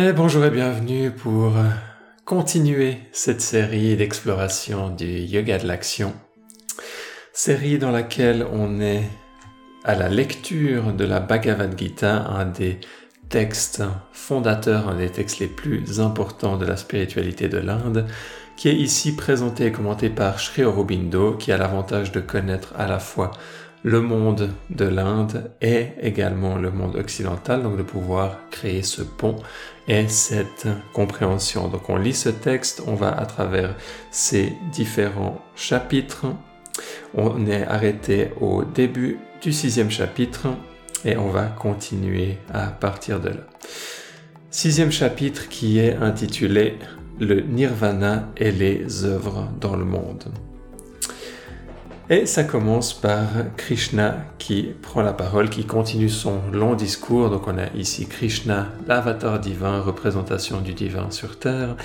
Et bonjour et bienvenue pour euh, continuer cette série d'exploration du yoga de l'action. Série dans laquelle on est à la lecture de la Bhagavad Gita, un des textes fondateurs, un des textes les plus importants de la spiritualité de l'Inde, qui est ici présenté et commenté par Sri Aurobindo, qui a l'avantage de connaître à la fois le monde de l'Inde et également le monde occidental, donc de pouvoir créer ce pont et cette compréhension. Donc on lit ce texte, on va à travers ces différents chapitres. On est arrêté au début du sixième chapitre et on va continuer à partir de là. Sixième chapitre qui est intitulé Le Nirvana et les œuvres dans le monde. Et ça commence par Krishna qui prend la parole, qui continue son long discours. Donc on a ici Krishna, l'avatar divin, représentation du divin sur Terre,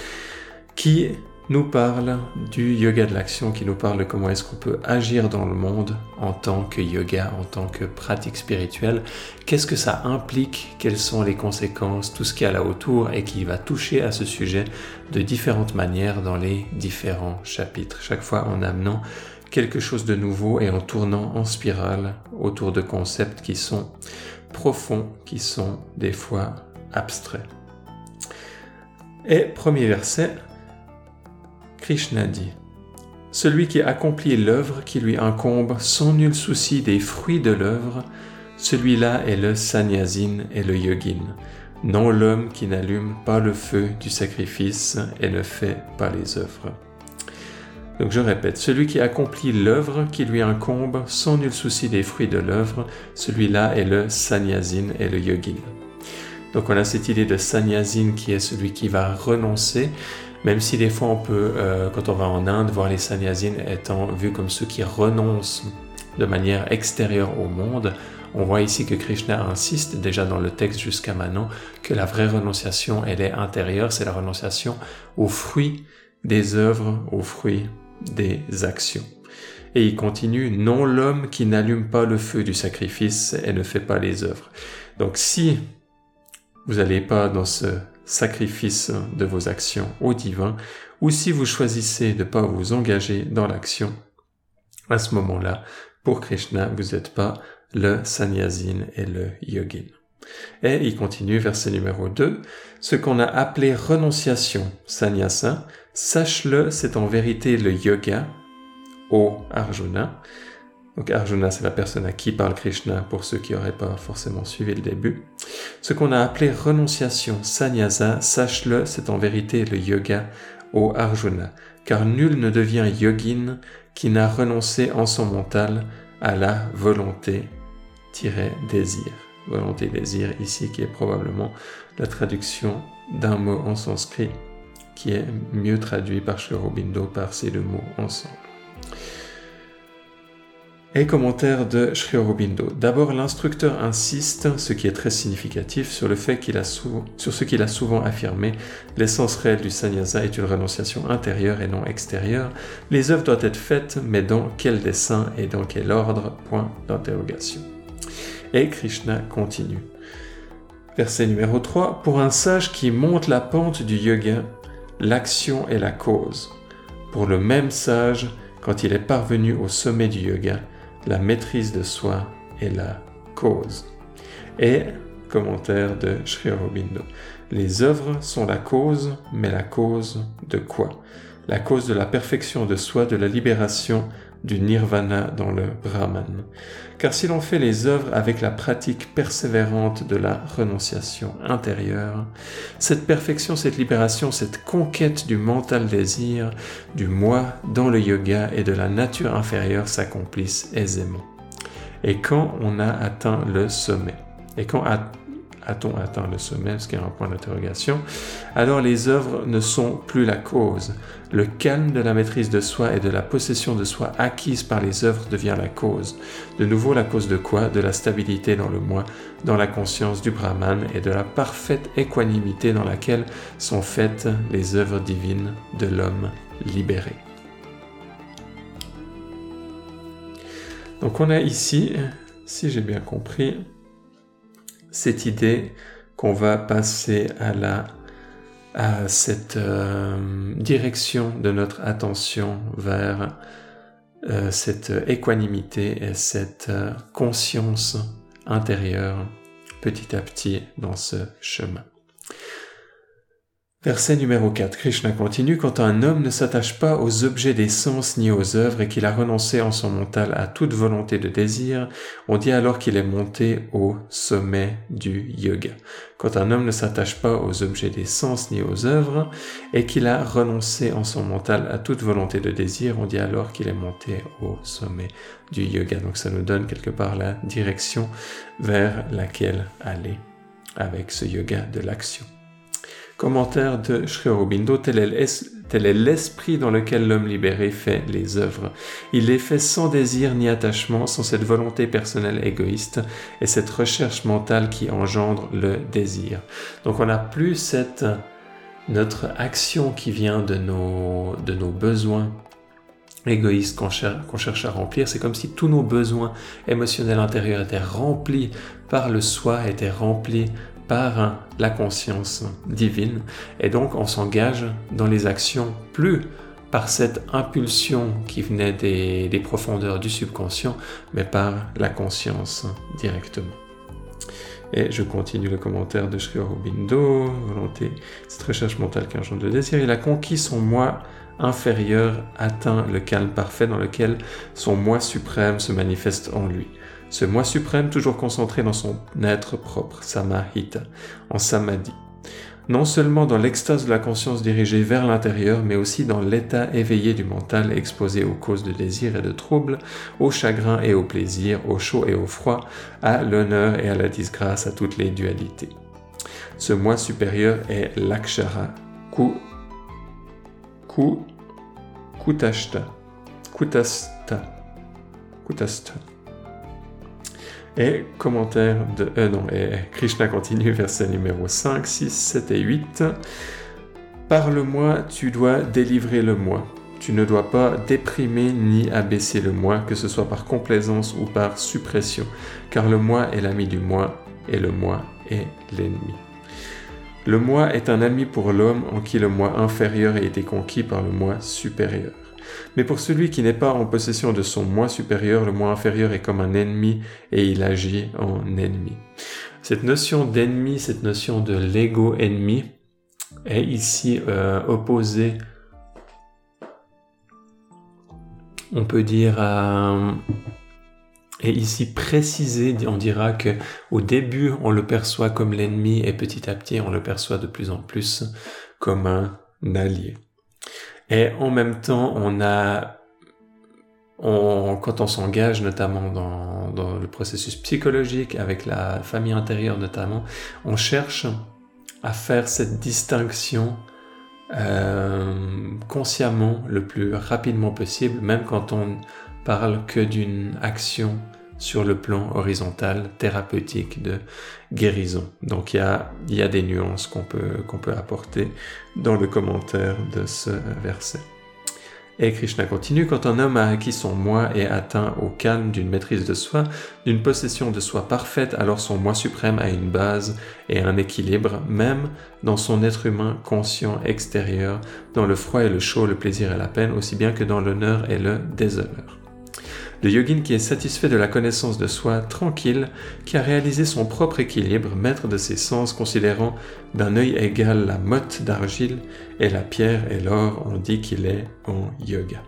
qui nous parle du yoga de l'action, qui nous parle de comment est-ce qu'on peut agir dans le monde en tant que yoga, en tant que pratique spirituelle. Qu'est-ce que ça implique? Quelles sont les conséquences? Tout ce qu'il y a là autour et qui va toucher à ce sujet de différentes manières dans les différents chapitres. Chaque fois en amenant quelque chose de nouveau et en tournant en spirale autour de concepts qui sont profonds, qui sont des fois abstraits. Et premier verset, Krishna dit, Celui qui accomplit l'œuvre qui lui incombe sans nul souci des fruits de l'œuvre, celui-là est le sannyasin et le yogin, non l'homme qui n'allume pas le feu du sacrifice et ne fait pas les œuvres. Donc je répète, celui qui accomplit l'œuvre qui lui incombe sans nul souci des fruits de l'œuvre, celui-là est le sannyasin et le yogin. Donc on a cette idée de sannyasin qui est celui qui va renoncer, même si des fois on peut, euh, quand on va en Inde, voir les sannyasins étant vus comme ceux qui renoncent de manière extérieure au monde, on voit ici que Krishna insiste déjà dans le texte jusqu'à maintenant que la vraie renonciation, elle est intérieure, c'est la renonciation aux fruits des œuvres, aux fruits des actions. Et il continue, non l'homme qui n'allume pas le feu du sacrifice et ne fait pas les œuvres. Donc si vous n'allez pas dans ce sacrifice de vos actions au divin, ou si vous choisissez de ne pas vous engager dans l'action, à ce moment-là, pour Krishna, vous n'êtes pas le sannyasin et le yogin. Et il continue, verset numéro 2, ce qu'on a appelé renonciation, sannyasa, Sache-le, c'est en vérité le yoga, au Arjuna. Donc Arjuna, c'est la personne à qui parle Krishna pour ceux qui n'auraient pas forcément suivi le début. Ce qu'on a appelé renonciation, sannyasa, sache-le, c'est en vérité le yoga, au Arjuna. Car nul ne devient yogin qui n'a renoncé en son mental à la volonté-désir. Volonté-désir ici qui est probablement la traduction d'un mot en sanskrit qui est mieux traduit par Aurobindo par ces deux mots ensemble. Et commentaire de Sri Aurobindo. D'abord, l'instructeur insiste, ce qui est très significatif, sur le fait qu'il a sur ce qu'il a souvent affirmé, l'essence réelle du sannyasa est une renonciation intérieure et non extérieure. Les œuvres doivent être faites, mais dans quel dessein et dans quel ordre? Point d'interrogation. Et Krishna continue. Verset numéro 3. Pour un sage qui monte la pente du yoga, l'action est la cause. Pour le même sage, quand il est parvenu au sommet du yoga, la maîtrise de soi est la cause. Et, commentaire de Sri Aurobindo, les œuvres sont la cause, mais la cause de quoi? La cause de la perfection de soi, de la libération du nirvana dans le Brahman. Car si l'on fait les œuvres avec la pratique persévérante de la renonciation intérieure, cette perfection, cette libération, cette conquête du mental désir, du moi dans le yoga et de la nature inférieure s'accomplissent aisément. Et quand on a atteint le sommet, et quand a-t-on atteint le sommet, ce qui est un point d'interrogation, alors les œuvres ne sont plus la cause. Le calme de la maîtrise de soi et de la possession de soi acquise par les œuvres devient la cause. De nouveau la cause de quoi? De la stabilité dans le moi, dans la conscience du Brahman et de la parfaite équanimité dans laquelle sont faites les œuvres divines de l'homme libéré. Donc on a ici, si j'ai bien compris, cette idée qu'on va passer à la à cette euh, direction de notre attention vers euh, cette équanimité et cette euh, conscience intérieure petit à petit dans ce chemin. Verset numéro 4. Krishna continue. Quand un homme ne s'attache pas aux objets des sens ni aux œuvres et qu'il a renoncé en son mental à toute volonté de désir, on dit alors qu'il est monté au sommet du yoga. Quand un homme ne s'attache pas aux objets des sens ni aux œuvres et qu'il a renoncé en son mental à toute volonté de désir, on dit alors qu'il est monté au sommet du yoga. Donc ça nous donne quelque part la direction vers laquelle aller avec ce yoga de l'action. Commentaire de Sri Aurobindo, tel est l'esprit dans lequel l'homme libéré fait les œuvres. Il les fait sans désir ni attachement, sans cette volonté personnelle égoïste et cette recherche mentale qui engendre le désir. Donc on n'a plus cette notre action qui vient de nos, de nos besoins égoïstes qu'on cherche à remplir. C'est comme si tous nos besoins émotionnels intérieurs étaient remplis par le soi, étaient remplis par la conscience divine et donc on s'engage dans les actions plus par cette impulsion qui venait des, profondeurs du subconscient, mais par la conscience directement. Et je continue le commentaire de Sri Aurobindo, volonté, cette recherche mentale qu'un genre de désir, il a conquis son moi inférieur, atteint le calme parfait dans lequel son moi suprême se manifeste en lui ce moi suprême toujours concentré dans son être propre, samahita, en samadhi. Non seulement dans l'extase de la conscience dirigée vers l'intérieur, mais aussi dans l'état éveillé du mental exposé aux causes de désir et de troubles, au chagrin et au plaisir, au chaud et au froid, à l'honneur et à la disgrâce, à toutes les dualités. Ce moi supérieur est l'akshara, ku, ku, kutashta, kutasta, kutasta. Et commentaire de... Euh, non, et Krishna continue, verset numéro 5, 6, 7 et 8. Par le moi, tu dois délivrer le moi. Tu ne dois pas déprimer ni abaisser le moi, que ce soit par complaisance ou par suppression, car le moi est l'ami du moi, et le moi est l'ennemi. Le moi est un ami pour l'homme en qui le moi inférieur a été conquis par le moi supérieur. Mais pour celui qui n'est pas en possession de son moi supérieur, le moi inférieur est comme un ennemi et il agit en ennemi. Cette notion d'ennemi, cette notion de l'ego ennemi est ici euh, opposée, on peut dire, à, est ici précisée, on dira que au début on le perçoit comme l'ennemi et petit à petit on le perçoit de plus en plus comme un allié. Et en même temps, on a, quand on s'engage notamment dans, le processus psychologique, avec la famille intérieure notamment, on cherche à faire cette distinction euh, consciemment le plus rapidement possible, même quand on parle que d'une action sur le plan horizontal, thérapeutique, de guérison. Donc il y a, des nuances qu'on peut, qu'on peut apporter dans le commentaire de ce verset. Et Krishna continue, quand un homme a acquis son moi et atteint au calme d'une maîtrise de soi, d'une possession de soi parfaite, alors son moi suprême a une base et un équilibre, même dans son être humain conscient extérieur, dans le froid et le chaud, le plaisir et la peine, aussi bien que dans l'honneur et le déshonneur. Le yogin qui est satisfait de la connaissance de soi, tranquille, qui a réalisé son propre équilibre, maître de ses sens, considérant d'un œil égal la motte d'argile et la pierre et l'or, on dit qu'il est en yoga.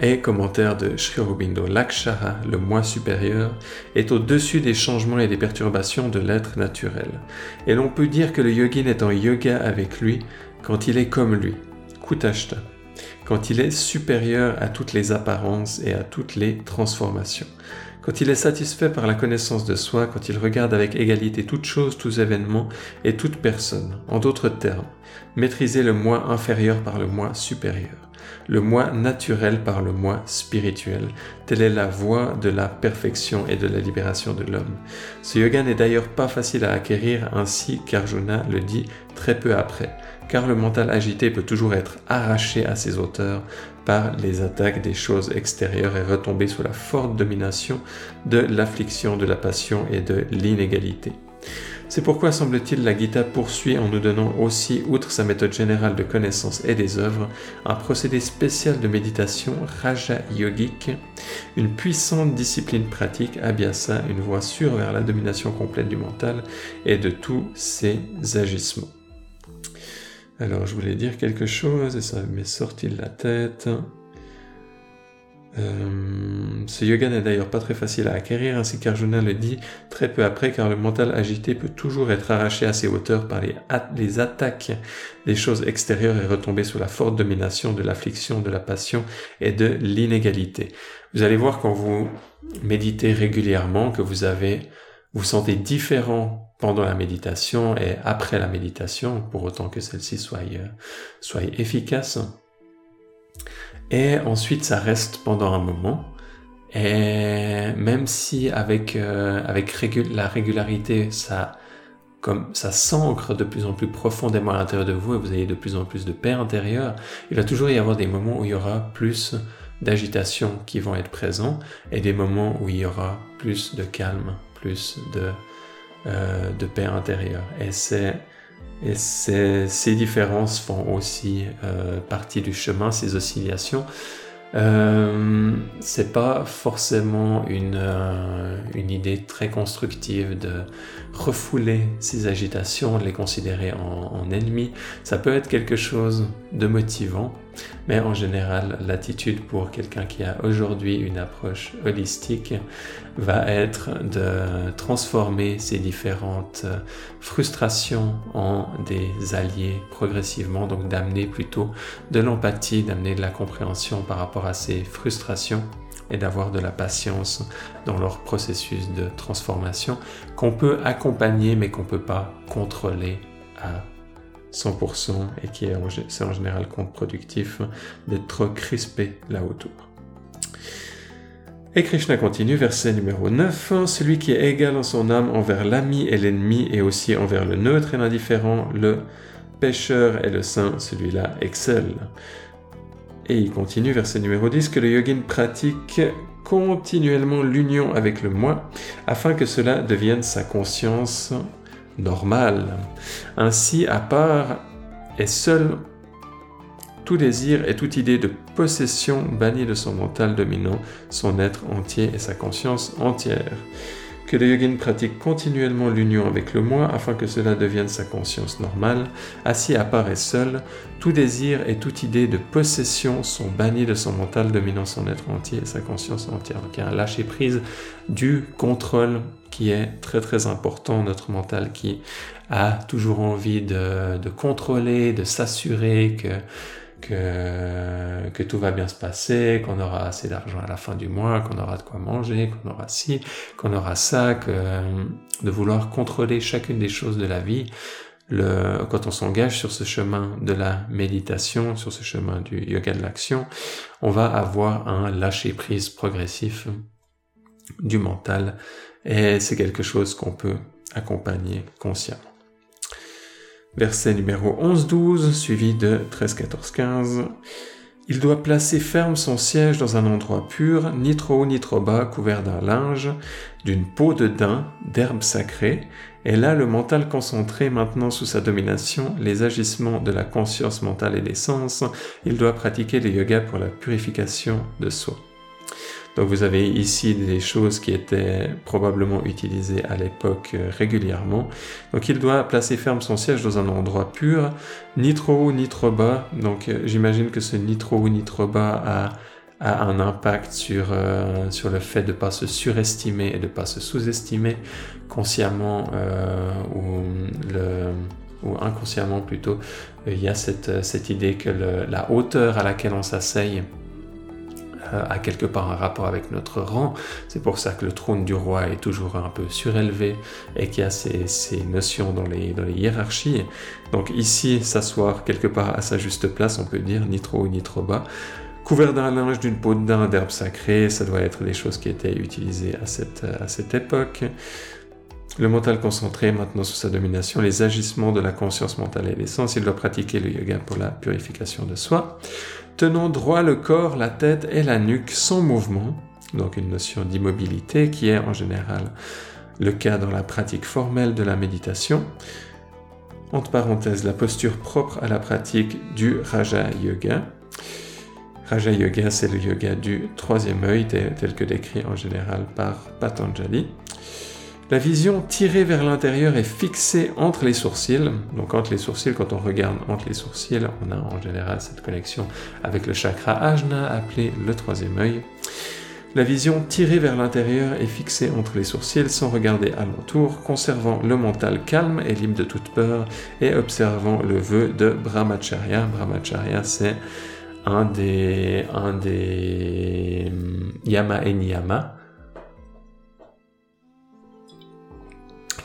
Et commentaire de Sri Aurobindo, l'akshara, le moi supérieur, est au-dessus des changements et des perturbations de l'être naturel. Et l'on peut dire que le yogin est en yoga avec lui quand il est comme lui, kutashta quand il est supérieur à toutes les apparences et à toutes les transformations, quand il est satisfait par la connaissance de soi, quand il regarde avec égalité toutes choses, tous événements et toute personne, en d'autres termes, maîtriser le moi inférieur par le moi supérieur, le moi naturel par le moi spirituel, telle est la voie de la perfection et de la libération de l'homme. Ce yoga n'est d'ailleurs pas facile à acquérir, ainsi qu'Arjuna le dit très peu après car le mental agité peut toujours être arraché à ses auteurs par les attaques des choses extérieures et retomber sous la forte domination de l'affliction, de la passion et de l'inégalité. C'est pourquoi, semble-t-il, la Gita poursuit en nous donnant aussi, outre sa méthode générale de connaissance et des œuvres, un procédé spécial de méditation Raja Yogique, une puissante discipline pratique, Abhyasa, une voie sûre vers la domination complète du mental et de tous ses agissements. Alors, je voulais dire quelque chose et ça m'est sorti de la tête. Euh, ce yoga n'est d'ailleurs pas très facile à acquérir, ainsi qu'Arjuna le dit très peu après, car le mental agité peut toujours être arraché à ses hauteurs par les, les attaques des choses extérieures et retomber sous la forte domination de l'affliction, de la passion et de l'inégalité. Vous allez voir quand vous méditez régulièrement que vous avez, vous sentez différent pendant la méditation et après la méditation, pour autant que celle-ci soit, euh, soit efficace. Et ensuite, ça reste pendant un moment. Et même si avec, euh, avec la régularité, ça, comme ça s'ancre de plus en plus profondément à l'intérieur de vous et vous avez de plus en plus de paix intérieure, il va toujours y avoir des moments où il y aura plus d'agitation qui vont être présents et des moments où il y aura plus de calme, plus de, euh, de paix intérieure. Et ces, différences font aussi euh, partie du chemin, ces oscillations. Euh, c'est pas forcément une, euh, une, idée très constructive de refouler ces agitations, de les considérer en ennemis. Ça peut être quelque chose de motivant, mais en général, l'attitude pour quelqu'un qui a aujourd'hui une approche holistique va être de transformer ces différentes frustrations en des alliés progressivement, donc d'amener plutôt de l'empathie, d'amener de la compréhension par rapport à ces frustrations et d'avoir de la patience dans leur processus de transformation qu'on peut accompagner mais qu'on ne peut pas contrôler à 100% et qui est en, général contre-productif d'être crispé là autour. Et Krishna continue, verset numéro 9, Celui qui est égal en son âme envers l'ami et l'ennemi et aussi envers le neutre et l'indifférent, le pécheur et le saint, celui-là excelle. Et il continue, verset numéro 10, que le yogin pratique continuellement l'union avec le moi afin que cela devienne sa conscience normal. Ainsi, à part et seul, tout désir et toute idée de possession bannie de son mental dominant, son être entier et sa conscience entière. Que le yogin pratique continuellement l'union avec le moi afin que cela devienne sa conscience normale. Part et seul, tout désir et toute idée de possession sont bannis de son mental dominant son être entier et sa conscience entière. Donc il y a un lâcher prise du contrôle qui est très très important, notre mental qui a toujours envie de, de contrôler, de s'assurer que, que, que, tout va bien se passer, qu'on aura assez d'argent à la fin du mois, qu'on aura de quoi manger, qu'on aura ci, qu'on aura ça, que, de vouloir contrôler chacune des choses de la vie. Quand on s'engage sur ce chemin de la méditation, sur ce chemin du yoga de l'action, on va avoir un lâcher prise progressif du mental et c'est quelque chose qu'on peut accompagner consciemment. Verset numéro 11-12, suivi de 13-14-15. Il doit placer ferme son siège dans un endroit pur, ni trop haut ni trop bas, couvert d'un linge, d'une peau de daim, d'herbe sacrée, et là le mental concentré maintenant sous sa domination, les agissements de la conscience mentale et des sens, il doit pratiquer le yoga pour la purification de soi. Donc vous avez ici des choses qui étaient probablement utilisées à l'époque euh, régulièrement. Donc il doit placer ferme son siège dans un endroit pur, ni trop haut ni trop bas. Donc euh, j'imagine que ce ni trop haut ni trop bas a, a un impact sur, euh, sur le fait de ne pas se surestimer et de ne pas se sous-estimer consciemment ou, inconsciemment plutôt. Il y a cette, cette idée que la hauteur à laquelle on s'asseye a quelque part un rapport avec notre rang. C'est pour ça que le trône du roi est toujours un peu surélevé et qu'il y a ces, ces notions dans les, dans les hiérarchies. Donc ici, s'asseoir quelque part à sa juste place, on peut dire ni trop haut ni trop bas. Couvert d'un linge, d'une peau de daim, d'herbe sacrée, ça doit être les choses qui étaient utilisées à cette, à cette époque. Le mental concentré maintenant sous sa domination, les agissements de la conscience mentale et l'essence, il doit pratiquer le yoga pour la purification de soi tenant droit le corps, la tête et la nuque sans mouvement, donc une notion d'immobilité qui est en général le cas dans la pratique formelle de la méditation. Entre parenthèses, la posture propre à la pratique du Raja Yoga. Raja Yoga, c'est le yoga du troisième œil, tel que décrit en général par Patanjali. La vision tirée vers l'intérieur est fixée entre les sourcils. Donc entre les sourcils, quand on regarde entre les sourcils, on a en général cette connexion avec le chakra ajna appelé le troisième œil. La vision tirée vers l'intérieur est fixée entre les sourcils sans regarder alentour, conservant le mental calme et libre de toute peur et observant le vœu de Brahmacharya. Brahmacharya, c'est un des, un des hum, yama et niyama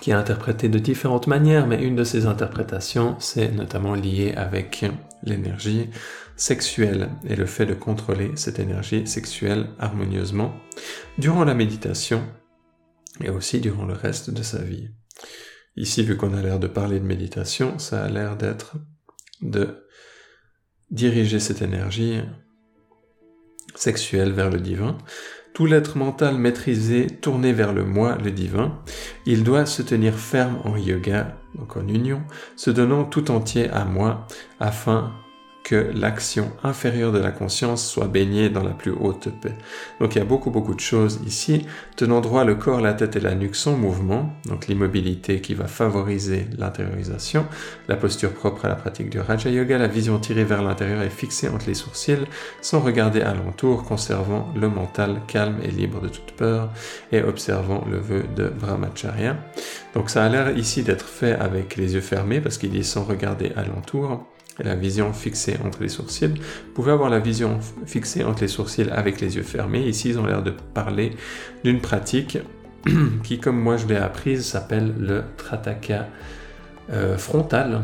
qui est interprété de différentes manières, mais une de ces interprétations, c'est notamment lié avec l'énergie sexuelle et le fait de contrôler cette énergie sexuelle harmonieusement durant la méditation et aussi durant le reste de sa vie. Ici, vu qu'on a l'air de parler de méditation, ça a l'air d'être de diriger cette énergie sexuelle vers le divin, tout l'être mental maîtrisé, tourné vers le moi, le divin, il doit se tenir ferme en yoga, donc en union, se donnant tout entier à moi, afin que l'action inférieure de la conscience soit baignée dans la plus haute paix. Donc il y a beaucoup beaucoup de choses ici. Tenant droit le corps, la tête et la nuque sont mouvement, donc l'immobilité qui va favoriser l'intériorisation, la posture propre à la pratique du Raja Yoga, la vision tirée vers l'intérieur et fixée entre les sourcils, sans regarder alentour, conservant le mental calme et libre de toute peur, et observant le vœu de Brahmacharya. Donc ça a l'air ici d'être fait avec les yeux fermés, parce qu'il dit sans regarder alentour la vision fixée entre les sourcils. Vous pouvez avoir la vision fixée entre les sourcils avec les yeux fermés. Ici, ils ont l'air de parler d'une pratique qui, comme moi je l'ai apprise, s'appelle le Trataka euh, frontal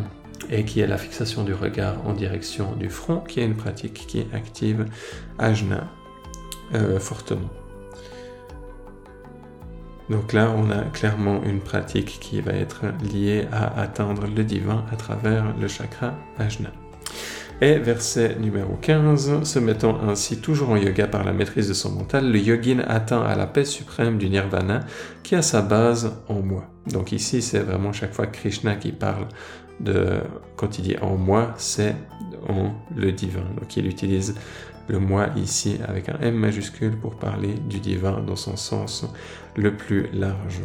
et qui est la fixation du regard en direction du front, qui est une pratique qui active Ajna euh, fortement. Donc là, on a clairement une pratique qui va être liée à atteindre le divin à travers le chakra Ajna. Et verset numéro 15, se mettant ainsi toujours en yoga par la maîtrise de son mental, le yogin atteint à la paix suprême du nirvana qui a sa base en moi. Donc ici, c'est vraiment chaque fois Krishna qui parle de, quand il dit en moi, c'est en le divin. Donc il utilise le moi ici avec un M majuscule pour parler du divin dans son sens le plus large.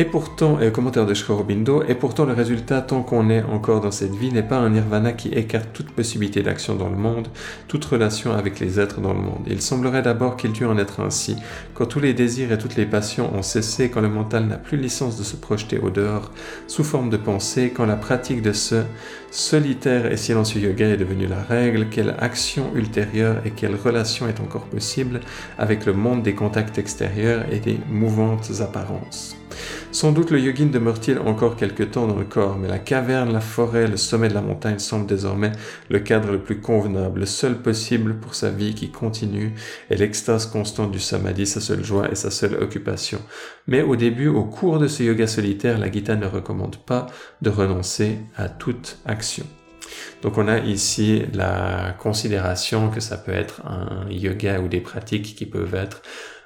Et pourtant, et commentaire de Shkorobindo, et pourtant le résultat, tant qu'on est encore dans cette vie, n'est pas un nirvana qui écarte toute possibilité d'action dans le monde, toute relation avec les êtres dans le monde. Il semblerait d'abord qu'il dû en être ainsi, quand tous les désirs et toutes les passions ont cessé, quand le mental n'a plus licence de se projeter au dehors, sous forme de pensée, quand la pratique de ce solitaire et silencieux yoga est devenue la règle, quelle action ultérieure et quelle relation est encore possible avec le monde des contacts extérieurs et des mouvantes apparences. Sans doute le yogin demeure-t-il encore quelque temps dans le corps, mais la caverne, la forêt, le sommet de la montagne semblent désormais le cadre le plus convenable, le seul possible pour sa vie qui continue, et l'extase constante du samadhi, sa seule joie et sa seule occupation. Mais au début, au cours de ce yoga solitaire, la Gita ne recommande pas de renoncer à toute action. Donc on a ici la considération que ça peut être un yoga ou des pratiques qui peuvent être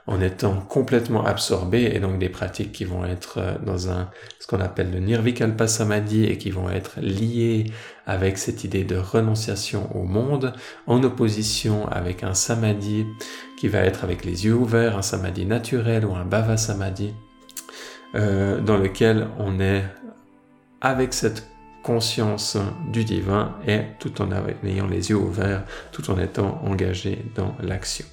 en étant complètement absorbés et donc des pratiques qui vont être euh, dans un ce qu'on appelle le nirvikalpa samadhi et qui vont être liées avec cette idée de renonciation au monde en opposition avec un samadhi qui va être avec les yeux ouverts, un samadhi naturel ou un bhava samadhi euh, dans lequel on est avec cette conscience du divin et tout en ayant les yeux ouverts, tout en étant engagé dans l'action.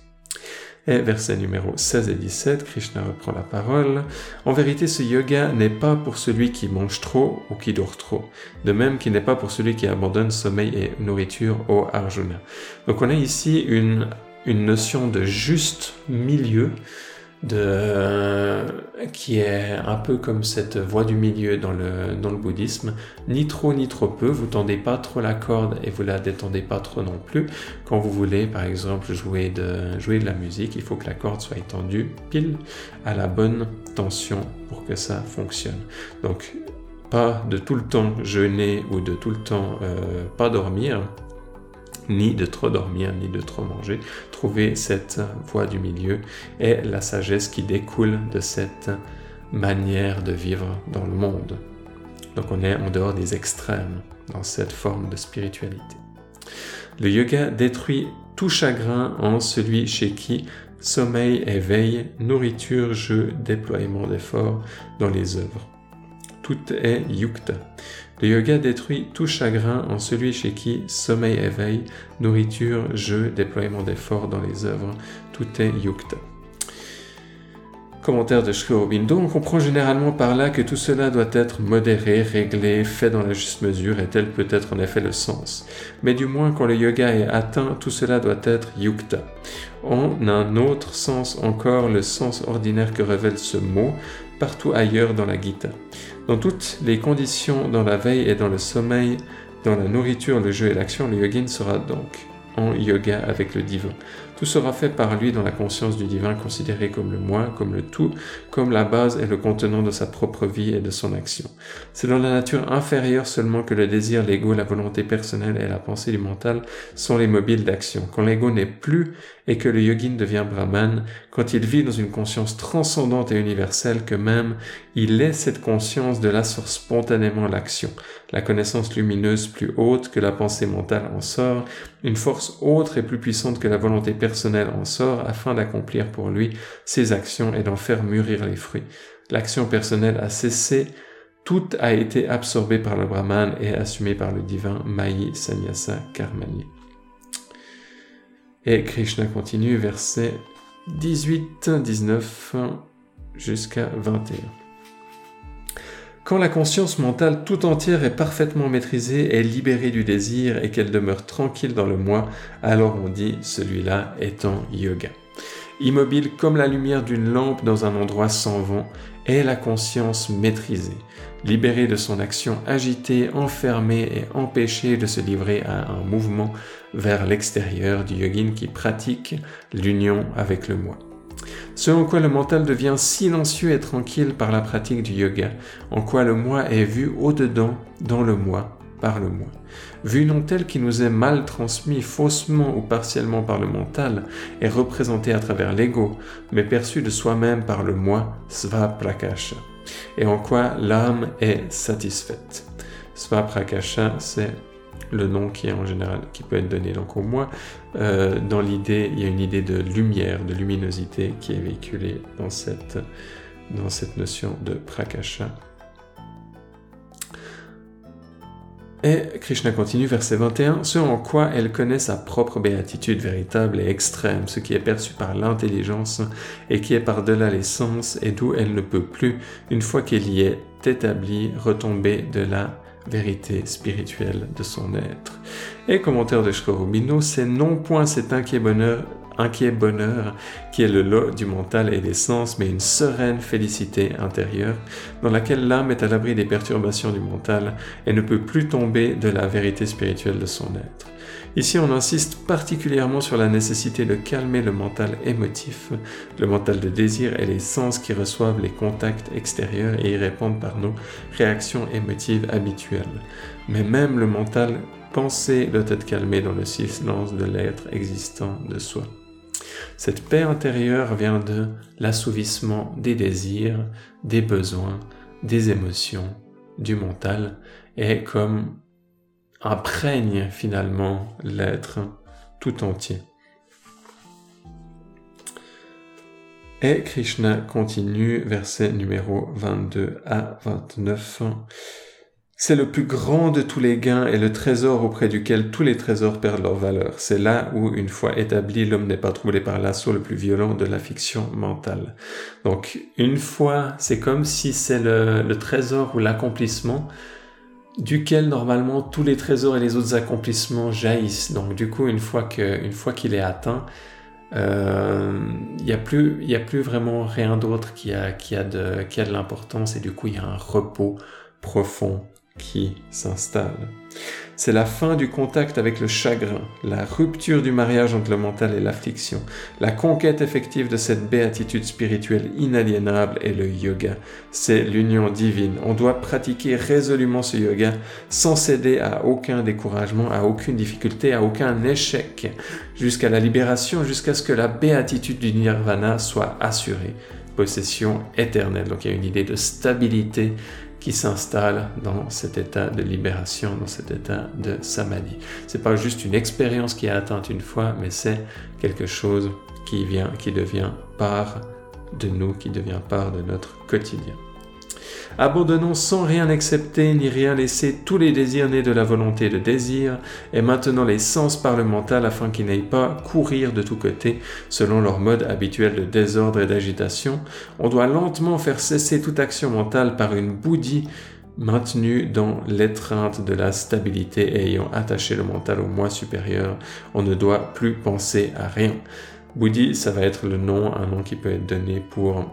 Et verset numéro 16 et 17, Krishna reprend la parole. En vérité, ce yoga n'est pas pour celui qui mange trop ou qui dort trop, de même qu'il n'est pas pour celui qui abandonne sommeil et nourriture au Arjuna. Donc on a ici une notion de juste milieu de, qui est un peu comme cette voie du milieu dans le, dans le bouddhisme, ni trop ni trop peu, vous tendez pas trop la corde et vous la détendez pas trop non plus. Quand vous voulez par exemple jouer de, jouer de la musique, il faut que la corde soit étendue pile à la bonne tension pour que ça fonctionne. Donc pas de tout le temps jeûner ou de tout le temps euh, pas dormir, ni de trop dormir, ni de trop manger. Trouver cette voie du milieu et la sagesse qui découle de cette manière de vivre dans le monde. Donc on est en dehors des extrêmes dans cette forme de spiritualité. Le yoga détruit tout chagrin en celui chez qui sommeil, éveil, nourriture, jeu, déploiement d'efforts dans les œuvres. Tout est yukta. Le yoga détruit tout chagrin en celui chez qui sommeil, éveil, nourriture, jeu, déploiement d'efforts dans les œuvres. Tout est yukta. Commentaire de Sri Aurobindo, on comprend généralement par là que tout cela doit être modéré, réglé, fait dans la juste mesure, et tel peut être en effet le sens. Mais du moins, quand le yoga est atteint, tout cela doit être yukta. En un autre sens encore, le sens ordinaire que révèle ce mot, partout ailleurs dans la Gita. Dans toutes les conditions, dans la veille et dans le sommeil, dans la nourriture, le jeu et l'action, le yogin sera donc en yoga avec le divin. Tout sera fait par lui dans la conscience du divin considéré comme le moi, comme le tout, comme la base et le contenant de sa propre vie et de son action. C'est dans la nature inférieure seulement que le désir, l'ego, la volonté personnelle et la pensée du mental sont les mobiles d'action. Quand l'ego n'est plus et que le yogin devient brahman, quand il vit dans une conscience transcendante et universelle que même il est cette conscience de là sort spontanément l'action. La connaissance lumineuse plus haute que la pensée mentale en sort, une force autre et plus puissante que la volonté personnelle en sort afin d'accomplir pour lui ses actions et d'en faire mûrir les fruits. L'action personnelle a cessé, tout a été absorbé par le Brahman et assumé par le divin Mayi Sanyasa Karmani. Et Krishna continue, verset 18, 19 jusqu'à 21. Quand la conscience mentale tout entière est parfaitement maîtrisée et libérée du désir et qu'elle demeure tranquille dans le moi, alors on dit celui-là est en yoga. Immobile comme la lumière d'une lampe dans un endroit sans vent, est la conscience maîtrisée, libérée de son action agitée, enfermée et empêchée de se livrer à un mouvement vers l'extérieur du yogin qui pratique l'union avec le moi. Selon quoi le mental devient silencieux et tranquille par la pratique du yoga, en quoi le moi est vu au-dedans, dans le moi, par le moi. Vu non tel qui nous est mal transmis faussement ou partiellement par le mental, est représenté à travers l'ego, mais perçu de soi-même par le moi, svaprakasha, et en quoi l'âme est satisfaite? Svaprakasha, c'est le nom qui est en général qui peut être donné donc au moi. Euh, dans l'idée, il y a une idée de lumière, de luminosité qui est véhiculée dans cette, dans cette notion de prakasha. Et Krishna continue, verset 21, ce en quoi elle connaît sa propre béatitude véritable et extrême, ce qui est perçu par l'intelligence et qui est par-delà les sens et d'où elle ne peut plus, une fois qu'elle y est établie, retomber de la vérité spirituelle de son être. Et commentaire de Shkorobino, c'est non point cet inquiet bonheur, inquiet bonheur qui est le lot du mental et des sens, mais une sereine félicité intérieure dans laquelle l'âme est à l'abri des perturbations du mental et ne peut plus tomber de la vérité spirituelle de son être. Ici, on insiste particulièrement sur la nécessité de calmer le mental émotif, le mental de désir et les sens qui reçoivent les contacts extérieurs et y répondent par nos réactions émotives habituelles. Mais même le mental pensé doit être calmé dans le silence de l'être existant de soi. Cette paix intérieure vient de l'assouvissement des désirs, des besoins, des émotions, du mental, et comme imprègne finalement l'être tout entier. Et Krishna continue, verset numéro 22 à 29. C'est le plus grand de tous les gains et le trésor auprès duquel tous les trésors perdent leur valeur. C'est là où, une fois établi, l'homme n'est pas troublé par l'assaut le plus violent de l'affliction mentale. Donc, une fois, c'est comme si c'est le, trésor ou l'accomplissement duquel normalement tous les trésors et les autres accomplissements jaillissent. Donc du coup, une fois qu'il est atteint, il euh, n'y a plus, vraiment rien d'autre qui a de, qui a de l'importance et du coup il y a un repos profond qui s'installe. C'est la fin du contact avec le chagrin, la rupture du mariage entre le mental et l'affliction, la conquête effective de cette béatitude spirituelle inaliénable et le yoga. C'est l'union divine. On doit pratiquer résolument ce yoga sans céder à aucun découragement, à aucune difficulté, à aucun échec, jusqu'à la libération, jusqu'à ce que la béatitude du nirvana soit assurée. Possession éternelle. Donc il y a une idée de stabilité qui s'installe dans cet état de libération, dans cet état de samadhi. C'est pas juste une expérience qui est atteinte une fois, mais c'est quelque chose qui vient, qui devient part de nous, qui devient part de notre quotidien. Abandonnons sans rien accepter ni rien laisser tous les désirs nés de la volonté de désir, et maintenant les sens par le mental afin qu'ils n'aillent pas courir de tous côtés selon leur mode habituel de désordre et d'agitation. On doit lentement faire cesser toute action mentale par une bouddhie maintenue dans l'étreinte de la stabilité et ayant attaché le mental au moi supérieur, on ne doit plus penser à rien. Bouddhi, ça va être le nom, un nom qui peut être donné pour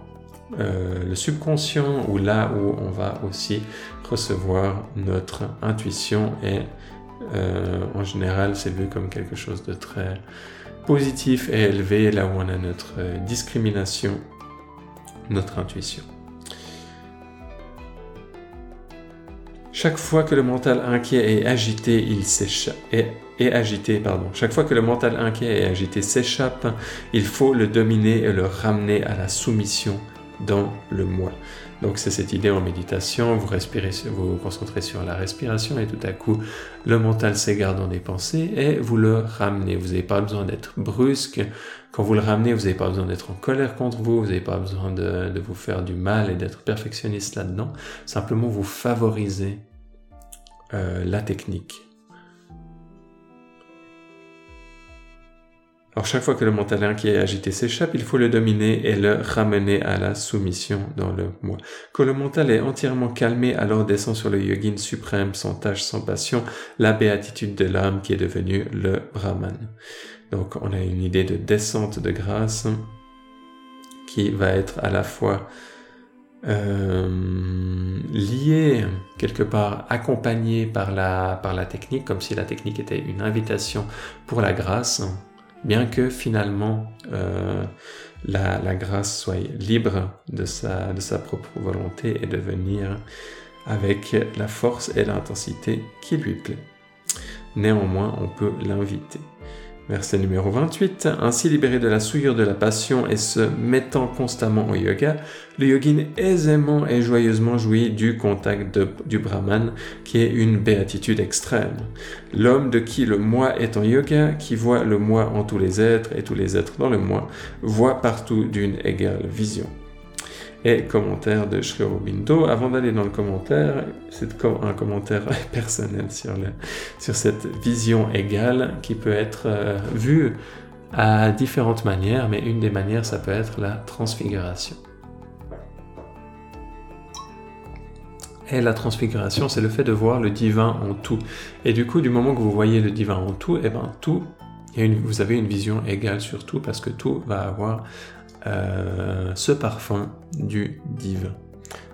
euh, le subconscient ou là où on va aussi recevoir notre intuition et euh, en général c'est vu comme quelque chose de très positif et élevé là où on a notre discrimination, notre intuition. Chaque fois que le mental inquiet est agité, il s'échappe. Est, agité, pardon. Chaque fois que le mental inquiet et agité s'échappe, il faut le dominer et le ramener à la soumission dans le moi. Donc c'est cette idée en méditation, vous respirez, vous vous concentrez sur la respiration et tout à coup le mental s'égare dans des pensées et vous le ramenez. Vous n'avez pas besoin d'être brusque. Quand vous le ramenez, vous n'avez pas besoin d'être en colère contre vous, vous n'avez pas besoin de, vous faire du mal et d'être perfectionniste là-dedans. Simplement vous favorisez euh, la technique. Alors chaque fois que le mental qui est agité s'échappe, il faut le dominer et le ramener à la soumission dans le moi. Quand le mental est entièrement calmé, alors descend sur le yogin suprême, sans tâche, sans passion, la béatitude de l'âme qui est devenue le Brahman. Donc on a une idée de descente de grâce qui va être à la fois euh, liée, quelque part accompagnée par la, par la technique, comme si la technique était une invitation pour la grâce, bien que finalement euh, la, grâce soit libre de sa, de sa propre volonté et de venir avec la force et l'intensité qui lui plaît. Néanmoins, on peut l'inviter. Verset numéro 28. Ainsi libéré de la souillure de la passion et se mettant constamment au yoga, le yogin aisément et joyeusement jouit du contact du Brahman, qui est une béatitude extrême. L'homme de qui le moi est en yoga, qui voit le moi en tous les êtres et tous les êtres dans le moi, voit partout d'une égale vision et commentaire de Sri Aurobindo. Avant d'aller dans le commentaire, c'est un commentaire personnel sur, sur cette vision égale qui peut être euh, vue à différentes manières, mais une des manières, ça peut être la transfiguration. Et la transfiguration, c'est le fait de voir le divin en tout. Et du coup, du moment que vous voyez le divin en tout, et eh ben tout, vous avez une vision égale sur tout parce que tout va avoir euh, ce parfum du divin.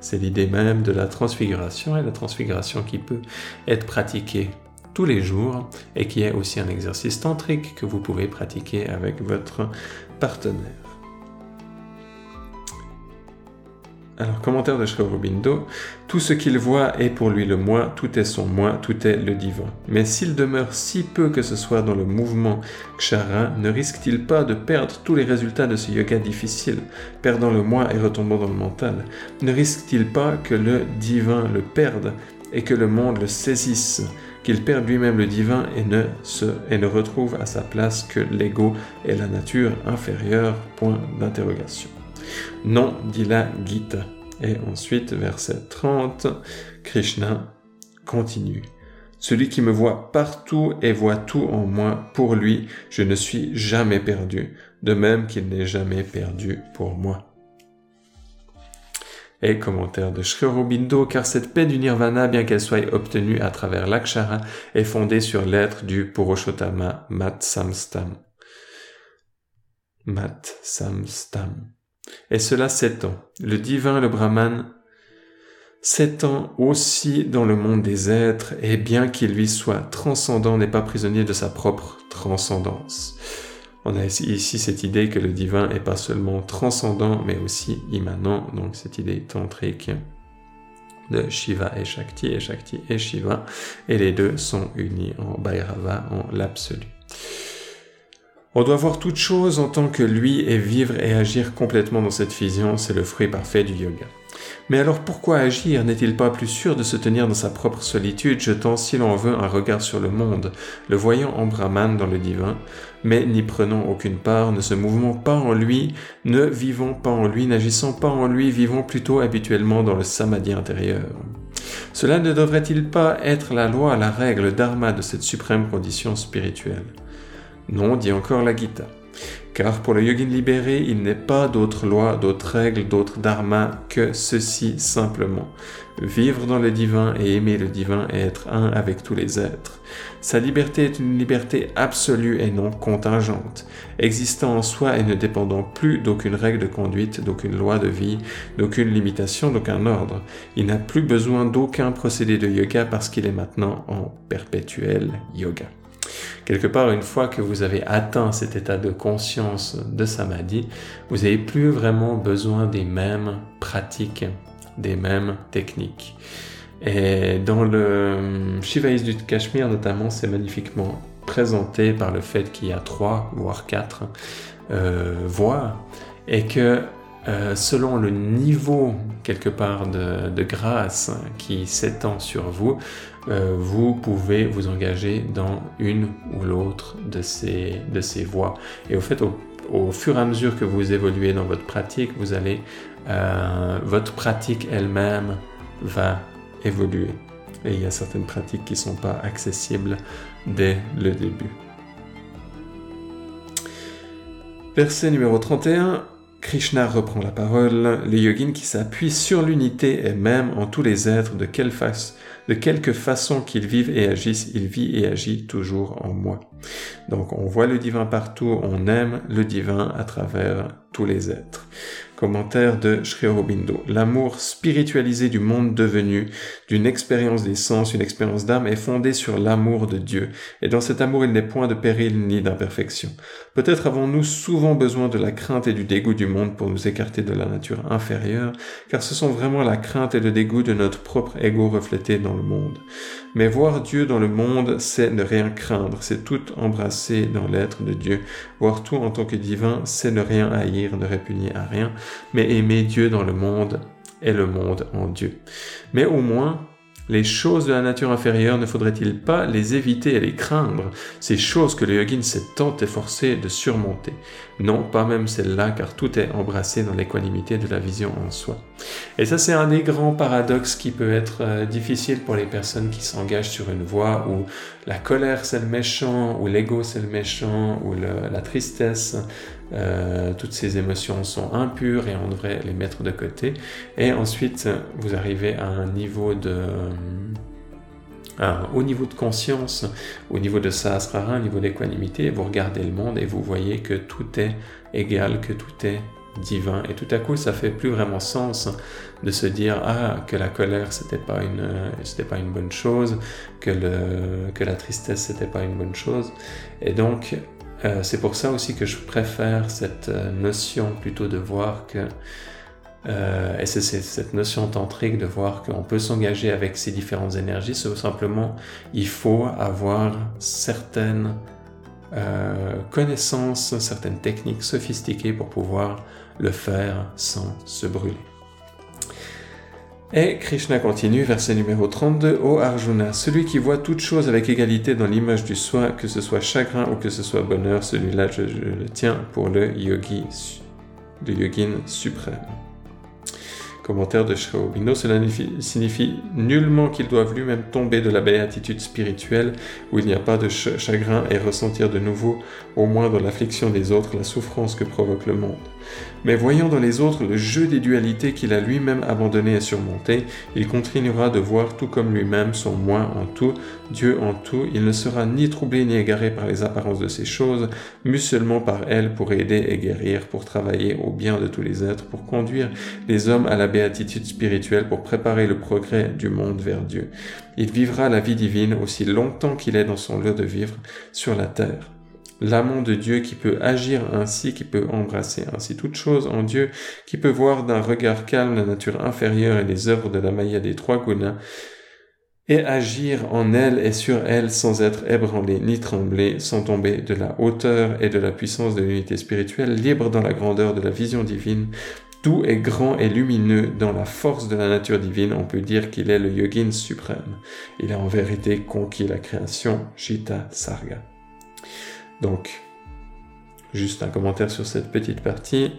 C'est l'idée même de la transfiguration et la transfiguration qui peut être pratiquée tous les jours et qui est aussi un exercice tantrique que vous pouvez pratiquer avec votre partenaire. Alors, commentaire de Sri Aurobindo, tout ce qu'il voit est pour lui le moi, tout est son moi, tout est le divin. Mais s'il demeure si peu que ce soit dans le mouvement kshara, ne risque-t-il pas de perdre tous les résultats de ce yoga difficile, perdant le moi et retombant dans le mental? Ne risque-t-il pas que le divin le perde et que le monde le saisisse qu'il perde lui-même le divin et ne, se, et ne retrouve à sa place que l'ego et la nature inférieure? Point d'interrogation. Non, dit la Gita. Et ensuite, verset 30, Krishna continue. Celui qui me voit partout et voit tout en moi, pour lui, je ne suis jamais perdu, de même qu'il n'est jamais perdu pour moi. Et commentaire de Sri Aurobindo, car cette paix du nirvana, bien qu'elle soit obtenue à travers l'akshara, est fondée sur l'être du Purushottama Mat Samstam. Mat Samstam. Et cela s'étend. Le divin, le brahman, s'étend aussi dans le monde des êtres, et bien qu'il lui soit transcendant, n'est pas prisonnier de sa propre transcendance. On a ici cette idée que le divin est pas seulement transcendant, mais aussi immanent, donc cette idée tantrique de Shiva et Shakti, et Shakti et Shiva, et les deux sont unis en Bhairava, en l'absolu. On doit voir toute chose en tant que lui et vivre et agir complètement dans cette fusion, c'est le fruit parfait du yoga. Mais alors pourquoi agir N'est-il pas plus sûr de se tenir dans sa propre solitude, jetant, si l'on veut, un regard sur le monde, le voyant en Brahman dans le divin, mais n'y prenant aucune part, ne se mouvant pas en lui, ne vivant pas en lui, n'agissant pas en lui, vivant plutôt habituellement dans le samadhi intérieur. Cela ne devrait-il pas être la loi, la règle, dharma de cette suprême condition spirituelle? Non, dit encore la Gita. Car pour le yogin libéré, il n'est pas d'autre loi, d'autre règle, d'autre dharma que ceci simplement. Vivre dans le divin et aimer le divin et être un avec tous les êtres. Sa liberté est une liberté absolue et non contingente, existant en soi et ne dépendant plus d'aucune règle de conduite, d'aucune loi de vie, d'aucune limitation, d'aucun ordre. Il n'a plus besoin d'aucun procédé de yoga parce qu'il est maintenant en perpétuel yoga. Quelque part, une fois que vous avez atteint cet état de conscience de samadhi, vous n'avez plus vraiment besoin des mêmes pratiques, des mêmes techniques. Et dans le Shivaïs du Cachemire, notamment, c'est magnifiquement présenté par le fait qu'il y a trois, voire quatre euh, voies, et que euh, selon le niveau quelque part de, grâce qui s'étend sur vous, euh, vous pouvez vous engager dans une ou l'autre de ces, de ces voies. Et au fait, au, fur et à mesure que vous évoluez dans votre pratique, vous allez, euh, votre pratique elle-même va évoluer. Et il y a certaines pratiques qui ne sont pas accessibles dès le début. Verset numéro 31. Krishna reprend la parole, les yogins qui s'appuient sur l'unité et même en tous les êtres, de, quelle face, de quelque façon qu'ils vivent et agissent, il vit et agit toujours en moi. Donc on voit le divin partout, on aime le divin à travers tous les êtres. Commentaire de Sri Aurobindo. L'amour spiritualisé du monde devenu, d'une expérience des sens, une expérience d'âme, est fondé sur l'amour de Dieu. Et dans cet amour, il n'est point de péril ni d'imperfection. Peut-être avons-nous souvent besoin de la crainte et du dégoût du monde pour nous écarter de la nature inférieure, car ce sont vraiment la crainte et le dégoût de notre propre ego reflété dans le monde. Mais voir Dieu dans le monde, c'est ne rien craindre, c'est tout embrasser dans l'être de Dieu. Voir tout en tant que divin, c'est ne rien haïr, ne répugner à rien, mais aimer Dieu dans le monde et le monde en Dieu. Mais au moins, les choses de la nature inférieure, ne faudrait-il pas les éviter et les craindre, ces choses que le yogin s'est tant efforcé de surmonter? Non, pas même celles-là, car tout est embrassé dans l'équanimité de la vision en soi. Et ça, c'est un des grands paradoxes qui peut être euh, difficile pour les personnes qui s'engagent sur une voie où la colère c'est le méchant, où l'ego c'est le méchant, où la tristesse euh, toutes ces émotions sont impures et on devrait les mettre de côté. Et ensuite, vous arrivez à un niveau de... au niveau de conscience, au niveau de sahasrara, au niveau d'équanimité, vous regardez le monde et vous voyez que tout est égal, que tout est divin. Et tout à coup, ça fait plus vraiment sens de se dire ah que la colère c'était pas une pas une bonne chose, que le que la tristesse c'était pas une bonne chose. Et donc euh, c'est pour ça aussi que je préfère cette euh, notion plutôt de voir que, euh, et c'est cette notion tantrique de voir qu'on peut s'engager avec ces différentes énergies, c'est simplement il faut avoir certaines connaissances, certaines techniques sophistiquées pour pouvoir le faire sans se brûler. Et Krishna continue, verset numéro 32, Ô Arjuna, celui qui voit toute chose avec égalité dans l'image du soi, que ce soit chagrin ou que ce soit bonheur, celui-là je, le tiens pour le yogi, le yogin suprême. Commentaire de Shri cela signifie nullement qu'il doive lui-même tomber de la béatitude spirituelle où il n'y a pas de chagrin et ressentir de nouveau, au moins dans l'affliction des autres, la souffrance que provoque le monde. Mais voyant dans les autres le jeu des dualités qu'il a lui-même abandonné et surmonté, il continuera de voir tout comme lui-même son moi en tout, Dieu en tout, il ne sera ni troublé ni égaré par les apparences de ces choses, mais seulement par elles pour aider et guérir, pour travailler au bien de tous les êtres, pour conduire les hommes à la béatitude spirituelle, pour préparer le progrès du monde vers Dieu. Il vivra la vie divine aussi longtemps qu'il est dans son lot de vivre sur la terre l'amant de Dieu qui peut agir ainsi, qui peut embrasser ainsi toute chose en Dieu, qui peut voir d'un regard calme la nature inférieure et les œuvres de la Maya des trois gunas, et agir en elle et sur elle sans être ébranlé ni tremblé, sans tomber de la hauteur et de la puissance de l'unité spirituelle, libre dans la grandeur de la vision divine, tout est grand et lumineux dans la force de la nature divine, on peut dire qu'il est le yogin suprême. Il a en vérité conquis la création, Shita Sarga. Donc, juste un commentaire sur cette petite partie.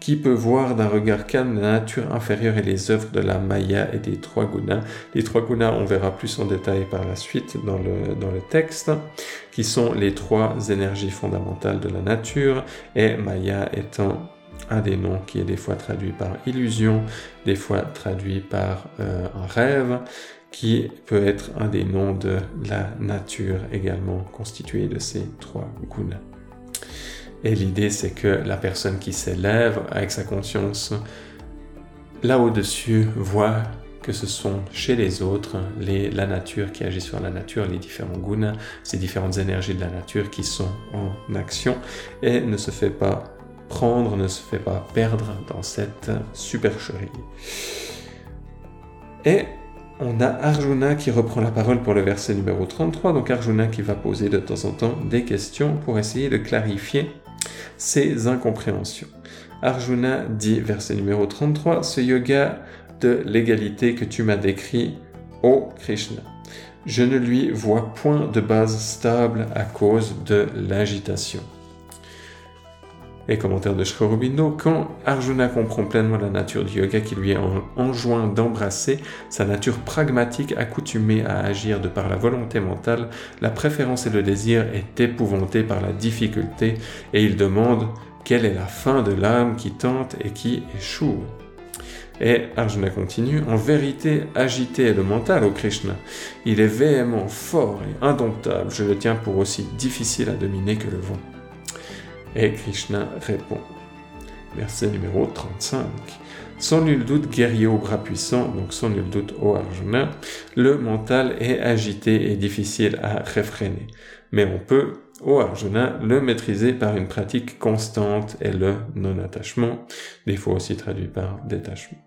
Qui peut voir d'un regard calme la nature inférieure et les œuvres de la Maya et des trois gunas? Les trois gunas, on verra plus en détail par la suite dans le, texte, qui sont les trois énergies fondamentales de la nature, et Maya étant un des noms qui est des fois traduit par illusion, des fois traduit par euh, un rêve, qui peut être un des noms de la nature également constitué de ces trois gunas. Et l'idée c'est que la personne qui s'élève avec sa conscience là au-dessus voit que ce sont chez les autres les, la nature qui agit sur la nature, les différents gunas, ces différentes énergies de la nature qui sont en action et ne se fait pas prendre, ne se fait pas perdre dans cette supercherie. Et on a Arjuna qui reprend la parole pour le verset numéro 33, donc Arjuna qui va poser de temps en temps des questions pour essayer de clarifier ses incompréhensions. Arjuna dit, verset numéro 33, ce yoga de l'égalité que tu m'as décrit, ô Krishna, je ne lui vois point de base stable à cause de l'agitation. Et commentaire de Shrobindo, quand Arjuna comprend pleinement la nature du yoga qui lui est enjoint d'embrasser, sa nature pragmatique accoutumée à agir de par la volonté mentale, la préférence et le désir est épouvanté par la difficulté et il demande quelle est la fin de l'âme qui tente et qui échoue. Et Arjuna continue, en vérité, agité est le mental au Krishna. Il est véhément, fort et indomptable. Je le tiens pour aussi difficile à dominer que le vent. Et Krishna répond. Verset numéro 35. Sans nul doute guerrier au bras puissant, donc sans nul doute au Arjuna, le mental est agité et difficile à réfréner. Mais on peut, au Arjuna, le maîtriser par une pratique constante et le non-attachement, des fois aussi traduit par détachement.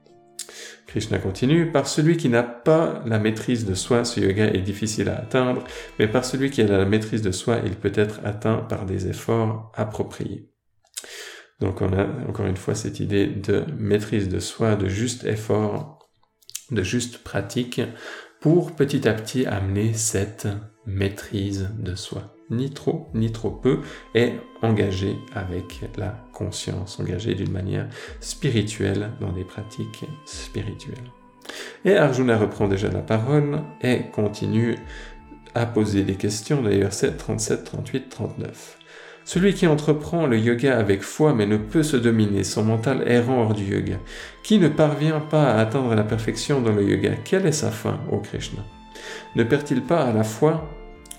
Krishna continue, par celui qui n'a pas la maîtrise de soi, ce yoga est difficile à atteindre, mais par celui qui a la maîtrise de soi, il peut être atteint par des efforts appropriés. Donc on a encore une fois cette idée de maîtrise de soi, de juste effort, de juste pratique, pour petit à petit amener cette maîtrise de soi ni trop ni trop peu, est engagé avec la conscience, engagé d'une manière spirituelle dans des pratiques spirituelles. Et Arjuna reprend déjà la parole et continue à poser des questions dans les versets 37, 38, 39. Celui qui entreprend le yoga avec foi mais ne peut se dominer, son mental errant hors du yoga, qui ne parvient pas à atteindre la perfection dans le yoga, quelle est sa fin, ô Krishna? Ne perd-il pas à la fois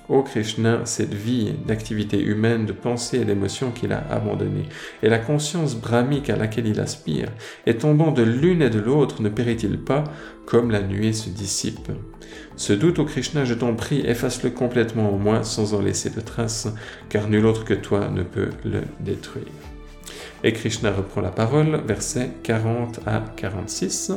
Ô Krishna, cette vie d'activité humaine, de pensée et d'émotion qu'il a abandonnée, et la conscience brahmique à laquelle il aspire, et tombant de l'une et de l'autre, ne périt-il pas comme la nuée se dissipe? Ce doute, ô Krishna, je t'en prie, efface-le complètement en moi sans en laisser de traces, car nul autre que toi ne peut le détruire. Et Krishna reprend la parole, versets 40 à 46.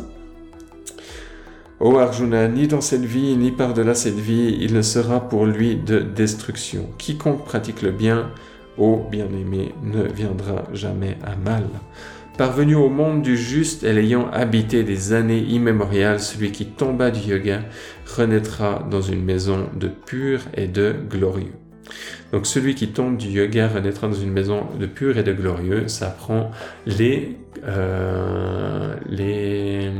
Ô Arjuna, ni dans cette vie, ni par-delà cette vie, il ne sera pour lui de destruction. Quiconque pratique le bien, ô bien-aimé, ne viendra jamais à mal. Parvenu au monde du juste et l'ayant habité des années immémoriales, celui qui tomba du yoga renaîtra dans une maison de pur et de glorieux. Donc celui qui tombe du yoga renaîtra dans une maison de pur et de glorieux. Ça prend les, euh, les,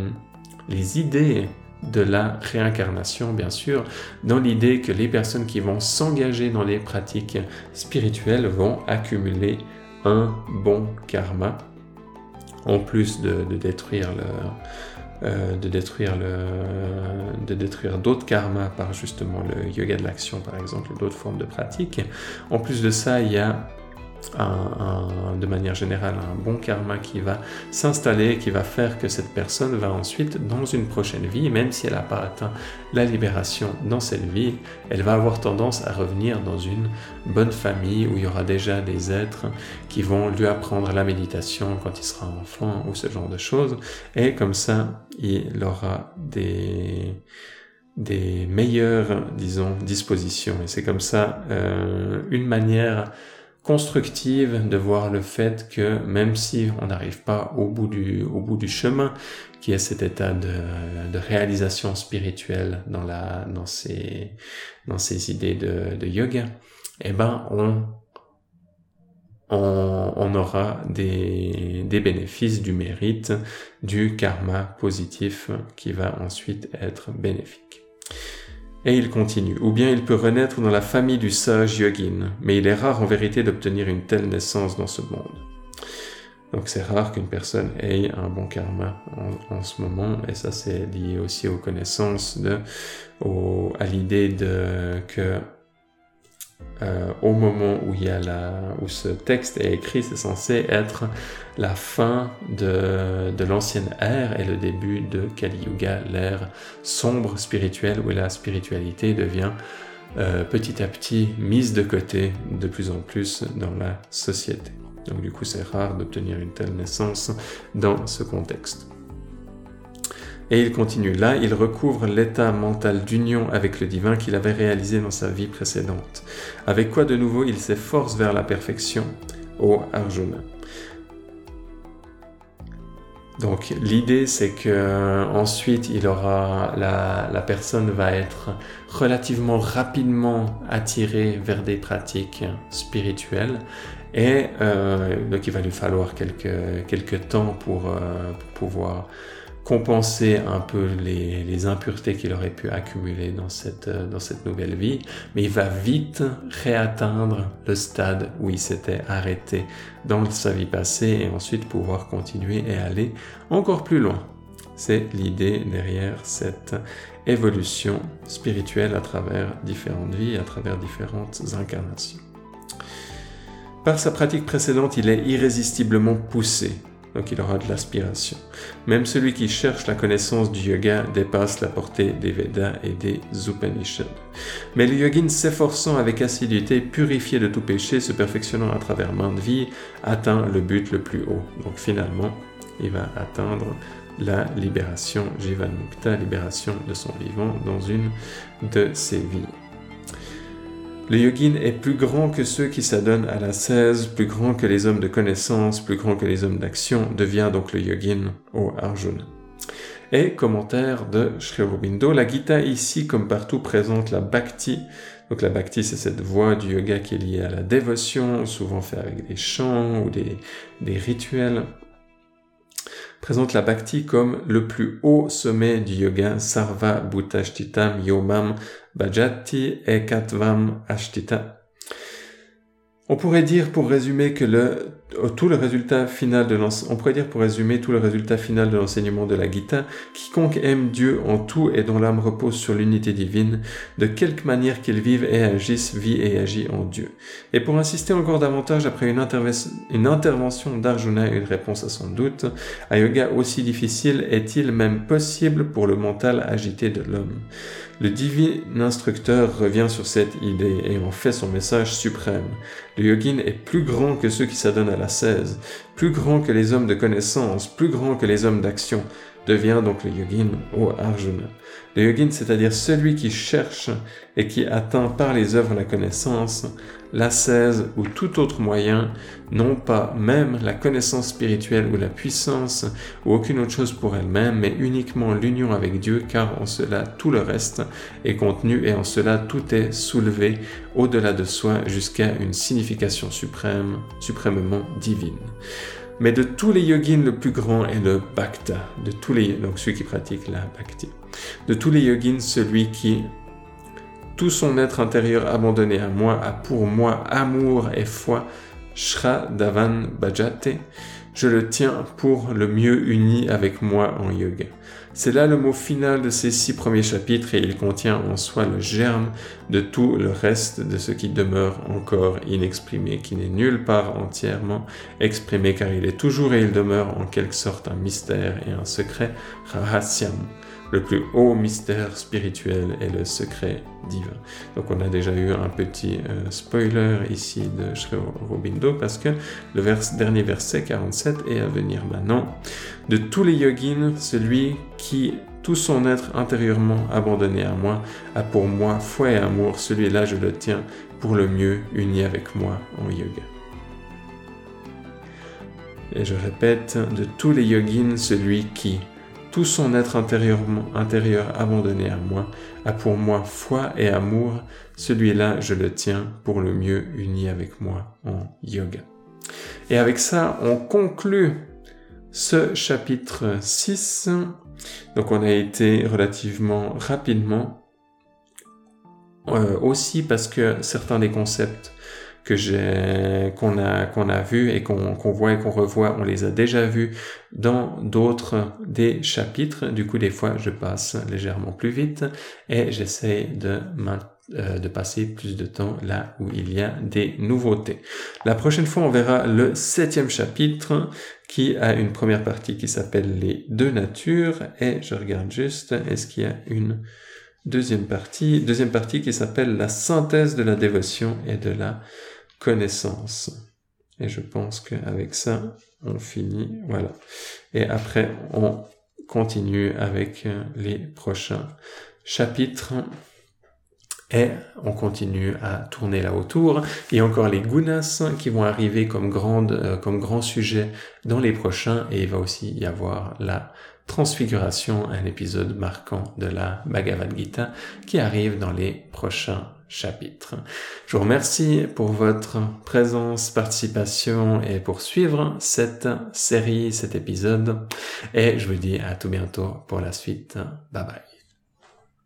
les idées de la réincarnation, bien sûr, dans l'idée que les personnes qui vont s'engager dans les pratiques spirituelles vont accumuler un bon karma en plus de, détruire le, euh, de détruire le, de détruire d'autres karmas par justement le yoga de l'action par exemple, d'autres formes de pratiques. En plus de ça, il y a de manière générale un bon karma qui va s'installer, qui va faire que cette personne va ensuite, dans une prochaine vie, même si elle n'a pas atteint la libération dans cette vie, elle va avoir tendance à revenir dans une bonne famille où il y aura déjà des êtres qui vont lui apprendre la méditation quand il sera enfant ou ce genre de choses. Et comme ça, il aura des des meilleures, disons, dispositions. Et c'est comme ça euh, une manière constructive de voir le fait que même si on n'arrive pas au bout du, au bout du chemin, qui est cet état de, réalisation spirituelle dans la, dans ces, dans ces idées de, yoga, eh ben, on, on, on aura des, des bénéfices du mérite, du karma positif qui va ensuite être bénéfique. Et il continue. Ou bien il peut renaître dans la famille du sage yogin, mais il est rare en vérité d'obtenir une telle naissance dans ce monde. Donc c'est rare qu'une personne ait un bon karma en, ce moment, et ça c'est lié aussi aux connaissances de, à l'idée de que euh, au moment où, y a où ce texte est écrit, c'est censé être la fin de, de l'ancienne ère et le début de Kali Yuga, l'ère sombre spirituelle où la spiritualité devient euh, petit à petit mise de côté de plus en plus dans la société. Donc du coup, c'est rare d'obtenir une telle naissance dans ce contexte. Et il continue. Là, il recouvre l'état mental d'union avec le divin qu'il avait réalisé dans sa vie précédente. Avec quoi de nouveau il s'efforce vers la perfection, ô Arjuna. Donc l'idée c'est que ensuite il aura la, la, personne va être relativement rapidement attirée vers des pratiques spirituelles et euh, donc il va lui falloir quelques, quelques temps pour, euh, pour pouvoir compenser un peu les, impuretés qu'il aurait pu accumuler euh, dans cette nouvelle vie, mais il va vite réatteindre le stade où il s'était arrêté dans sa vie passée et ensuite pouvoir continuer et aller encore plus loin. C'est l'idée derrière cette évolution spirituelle à travers différentes vies, à travers différentes incarnations. Par sa pratique précédente, il est irrésistiblement poussé donc il aura de l'aspiration. Même celui qui cherche la connaissance du yoga dépasse la portée des Védas et des Upanishads. Mais le yogin s'efforçant avec assiduité, purifié de tout péché, se perfectionnant à travers main de vie, atteint le but le plus haut. Donc finalement, il va atteindre la libération, Jivanmukta, libération de son vivant dans une de ses vies. Le yogin est plus grand que ceux qui s'adonnent à la 16, plus grand que les hommes de connaissance, plus grand que les hommes d'action, devient donc le yogin au Arjuna. Et commentaire de Sri Aurobindo, la Gita ici comme partout présente la bhakti. Donc la bhakti c'est cette voie du yoga qui est liée à la dévotion, souvent fait avec des chants ou des, rituels présente la bhakti comme le plus haut sommet du yoga, sarva bhutashtitam yomam bhajati ekatvam ashtita. On pourrait dire pour résumer que le, tout le résultat final de on pourrait dire pour résumer tout le résultat final de l'enseignement de la Gita, quiconque aime Dieu en tout et dont l'âme repose sur l'unité divine, de quelque manière qu'il vive et agisse, vit et agit en Dieu. Et pour insister encore davantage après une, intervention d'Arjuna et une réponse à son doute, un yoga aussi difficile est-il même possible pour le mental agité de l'homme? Le divin instructeur revient sur cette idée et en fait son message suprême. Le yogin est plus grand que ceux qui s'adonnent à la 16, plus grand que les hommes de connaissance, plus grand que les hommes d'action, devient donc le yogin ou Arjuna. Le yogin, c'est-à-dire celui qui cherche et qui atteint par les œuvres la connaissance, l'ascèse ou tout autre moyen, non pas même la connaissance spirituelle ou la puissance ou aucune autre chose pour elle-même, mais uniquement l'union avec Dieu, car en cela tout le reste est contenu et en cela tout est soulevé au-delà de soi jusqu'à une signification suprême, suprêmement divine. Mais de tous les yogins, le plus grand est le bhakta, de tous les, donc celui qui pratique la bhakti. De tous les yogins, celui qui, tout son être intérieur abandonné à moi, a pour moi amour et foi, shra davan bhajate, je le tiens pour le mieux uni avec moi en yoga. C'est là le mot final de ces six premiers chapitres et il contient en soi le germe de tout le reste de ce qui demeure encore inexprimé, qui n'est nulle part entièrement exprimé car il est toujours et il demeure en quelque sorte un mystère et un secret, rahasyam, le plus haut mystère spirituel est le secret divin. Donc on a déjà eu un petit euh, spoiler ici de Sri Aurobindo parce que le dernier verset 47 est à venir maintenant. De tous les yogins, celui qui tout son être intérieurement abandonné à moi a pour moi foi et amour, celui-là je le tiens pour le mieux uni avec moi en yoga. Et je répète, de tous les yogins, celui qui tout son être intérieur abandonné à moi, a pour moi foi et amour, celui-là je le tiens pour le mieux uni avec moi en yoga. Et avec ça, on conclut ce chapitre 6. Donc on a été relativement rapidement, euh, aussi parce que certains des concepts que j'ai, qu'on a, qu'on a vu et qu'on voit et qu'on revoit, on les a déjà vus dans d'autres des chapitres. Du coup, des fois, je passe légèrement plus vite et j'essaie de euh, de passer plus de temps là où il y a des nouveautés. La prochaine fois, on verra le septième chapitre qui a une première partie qui s'appelle les deux natures et je regarde juste, est-ce qu'il y a une deuxième partie, deuxième partie qui s'appelle la synthèse de la dévotion et de la connaissance. Et je pense qu'avec ça, on finit. Voilà. Et après, on continue avec euh, les prochains chapitres. Et on continue à tourner là autour. Et encore les gunas qui vont arriver comme, grande, euh, comme grand sujet dans les prochains. Et il va aussi y avoir la transfiguration, un épisode marquant de la Bhagavad Gita qui arrive dans les prochains chapitre. Je vous remercie pour votre présence, participation et pour suivre cette série, cet épisode. Et je vous dis à tout bientôt pour la suite. Bye bye.